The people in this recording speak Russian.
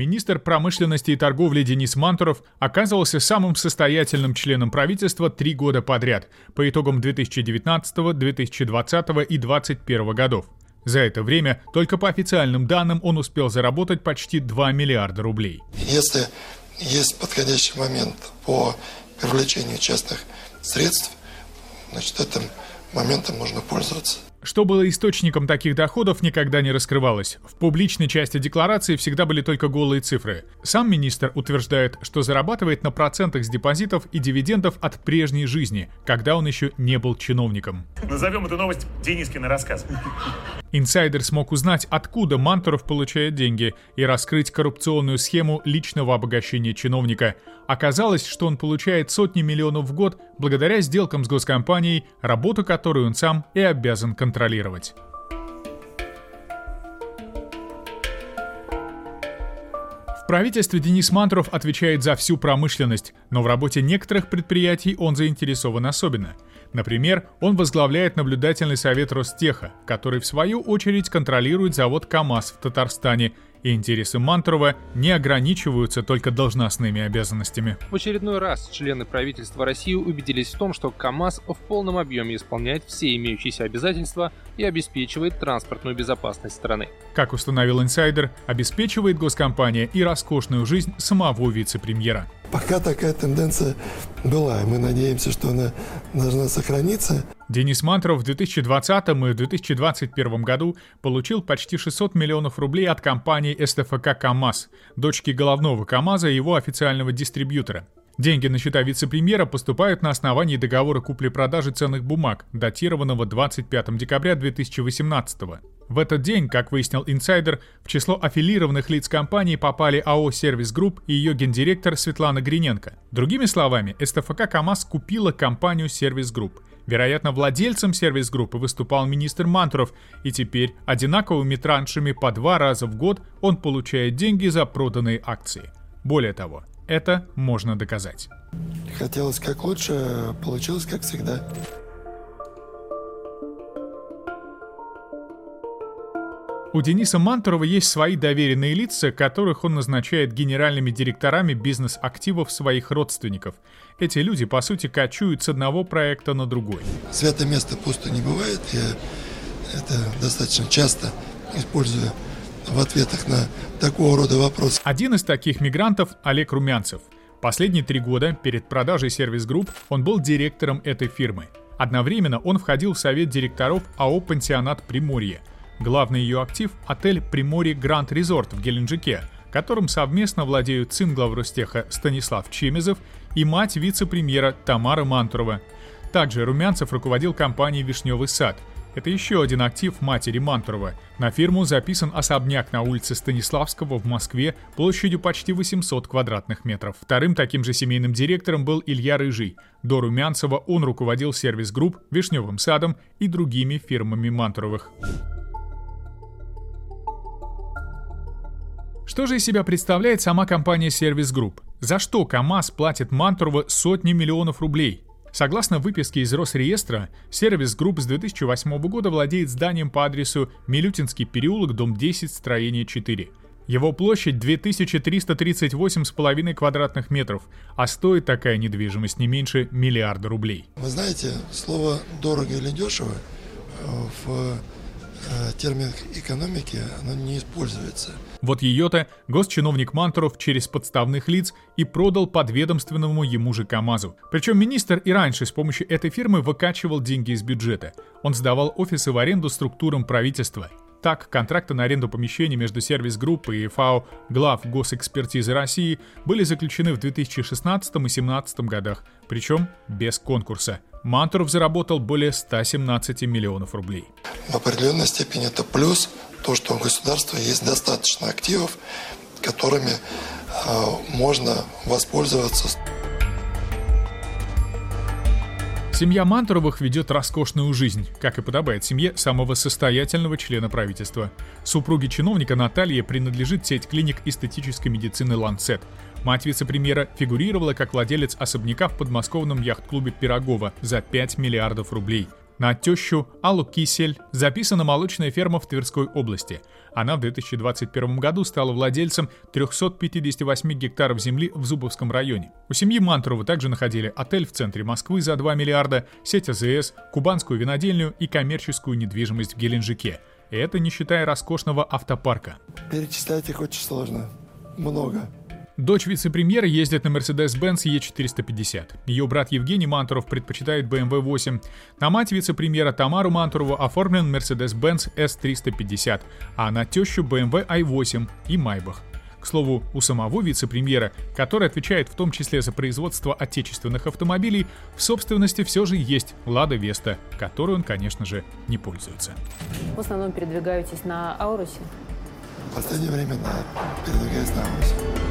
Министр промышленности и торговли Денис Мантуров оказывался самым состоятельным членом правительства три года подряд по итогам 2019, 2020 и 2021 годов. За это время только по официальным данным он успел заработать почти 2 миллиарда рублей. Если есть подходящий момент по привлечению частных средств, значит, этим моментом можно пользоваться. Что было источником таких доходов, никогда не раскрывалось. В публичной части декларации всегда были только голые цифры. Сам министр утверждает, что зарабатывает на процентах с депозитов и дивидендов от прежней жизни, когда он еще не был чиновником. Назовем эту новость Денискины рассказ. Инсайдер смог узнать, откуда Мантуров получает деньги и раскрыть коррупционную схему личного обогащения чиновника. Оказалось, что он получает сотни миллионов в год благодаря сделкам с госкомпанией, работу которой он сам и обязан контролировать. В правительстве Денис Мантуров отвечает за всю промышленность, но в работе некоторых предприятий он заинтересован особенно – Например, он возглавляет наблюдательный совет Ростеха, который в свою очередь контролирует завод КАМАЗ в Татарстане и интересы Мантурова не ограничиваются только должностными обязанностями. В очередной раз члены правительства России убедились в том, что КАМАЗ в полном объеме исполняет все имеющиеся обязательства и обеспечивает транспортную безопасность страны. Как установил инсайдер, обеспечивает госкомпания и роскошную жизнь самого вице-премьера. Пока такая тенденция была, и мы надеемся, что она должна сохраниться. Денис Мантуров в 2020 и 2021 году получил почти 600 миллионов рублей от компании СТФК «КамАЗ», дочки головного КамАЗа и его официального дистрибьютора. Деньги на счета вице-премьера поступают на основании договора купли-продажи ценных бумаг, датированного 25 декабря 2018 года. В этот день, как выяснил инсайдер, в число аффилированных лиц компании попали АО «Сервис Групп» и ее гендиректор Светлана Гриненко. Другими словами, СТФК «КамАЗ» купила компанию «Сервис Групп». Вероятно, владельцем сервис-группы выступал министр Мантуров, и теперь одинаковыми траншами по два раза в год он получает деньги за проданные акции. Более того, это можно доказать. Хотелось как лучше, получилось как всегда. У Дениса Мантурова есть свои доверенные лица, которых он назначает генеральными директорами бизнес-активов своих родственников. Эти люди, по сути, кочуют с одного проекта на другой. Святое место пусто не бывает. Я это достаточно часто использую в ответах на такого рода вопросы. Один из таких мигрантов – Олег Румянцев. Последние три года перед продажей сервис-групп он был директором этой фирмы. Одновременно он входил в совет директоров АО «Пансионат Приморье», Главный ее актив – отель «Приморье Гранд Резорт» в Геленджике, которым совместно владеют сын главростеха Станислав Чемезов и мать вице-премьера Тамара Мантурова. Также Румянцев руководил компанией «Вишневый сад». Это еще один актив матери Мантурова. На фирму записан особняк на улице Станиславского в Москве площадью почти 800 квадратных метров. Вторым таким же семейным директором был Илья Рыжий. До Румянцева он руководил сервис-групп, Вишневым садом и другими фирмами Мантуровых. Что же из себя представляет сама компания Service Group? За что КАМАЗ платит Мантурова сотни миллионов рублей? Согласно выписке из Росреестра, Service Group с 2008 года владеет зданием по адресу Милютинский переулок, дом 10, строение 4. Его площадь 2338,5 квадратных метров, а стоит такая недвижимость не меньше миллиарда рублей. Вы знаете, слово «дорого» или «дешево» в термин экономики, оно не используется. Вот ее-то госчиновник Мантуров через подставных лиц и продал подведомственному ему же КАМАЗу. Причем министр и раньше с помощью этой фирмы выкачивал деньги из бюджета. Он сдавал офисы в аренду структурам правительства. Так, контракты на аренду помещений между сервис-группой и ФАО глав госэкспертизы России были заключены в 2016 и 2017 годах, причем без конкурса – Мантуров заработал более 117 миллионов рублей. В определенной степени это плюс, то, что у государства есть достаточно активов, которыми э, можно воспользоваться. Семья Мантуровых ведет роскошную жизнь, как и подобает семье самого состоятельного члена правительства. Супруге чиновника Наталье принадлежит сеть клиник эстетической медицины «Ланцет». Мать вице-премьера фигурировала как владелец особняка в подмосковном яхт-клубе «Пирогова» за 5 миллиардов рублей. На тещу Аллу Кисель записана молочная ферма в Тверской области. Она в 2021 году стала владельцем 358 гектаров земли в Зубовском районе. У семьи Мантурова также находили отель в центре Москвы за 2 миллиарда, сеть АЗС, кубанскую винодельню и коммерческую недвижимость в Геленджике. И это не считая роскошного автопарка. Перечислять их очень сложно. Много. Дочь вице-премьера ездит на Mercedes-Benz E450. Ее брат Евгений Мантуров предпочитает BMW 8. На мать вице-премьера Тамару Мантурову оформлен Mercedes-Benz S350, а на тещу BMW i8 и Майбах. К слову, у самого вице-премьера, который отвечает в том числе за производство отечественных автомобилей, в собственности все же есть Лада Веста, которой он, конечно же, не пользуется. В основном передвигаетесь на Аурусе? В последнее время, да, передвигаюсь на Аурусе.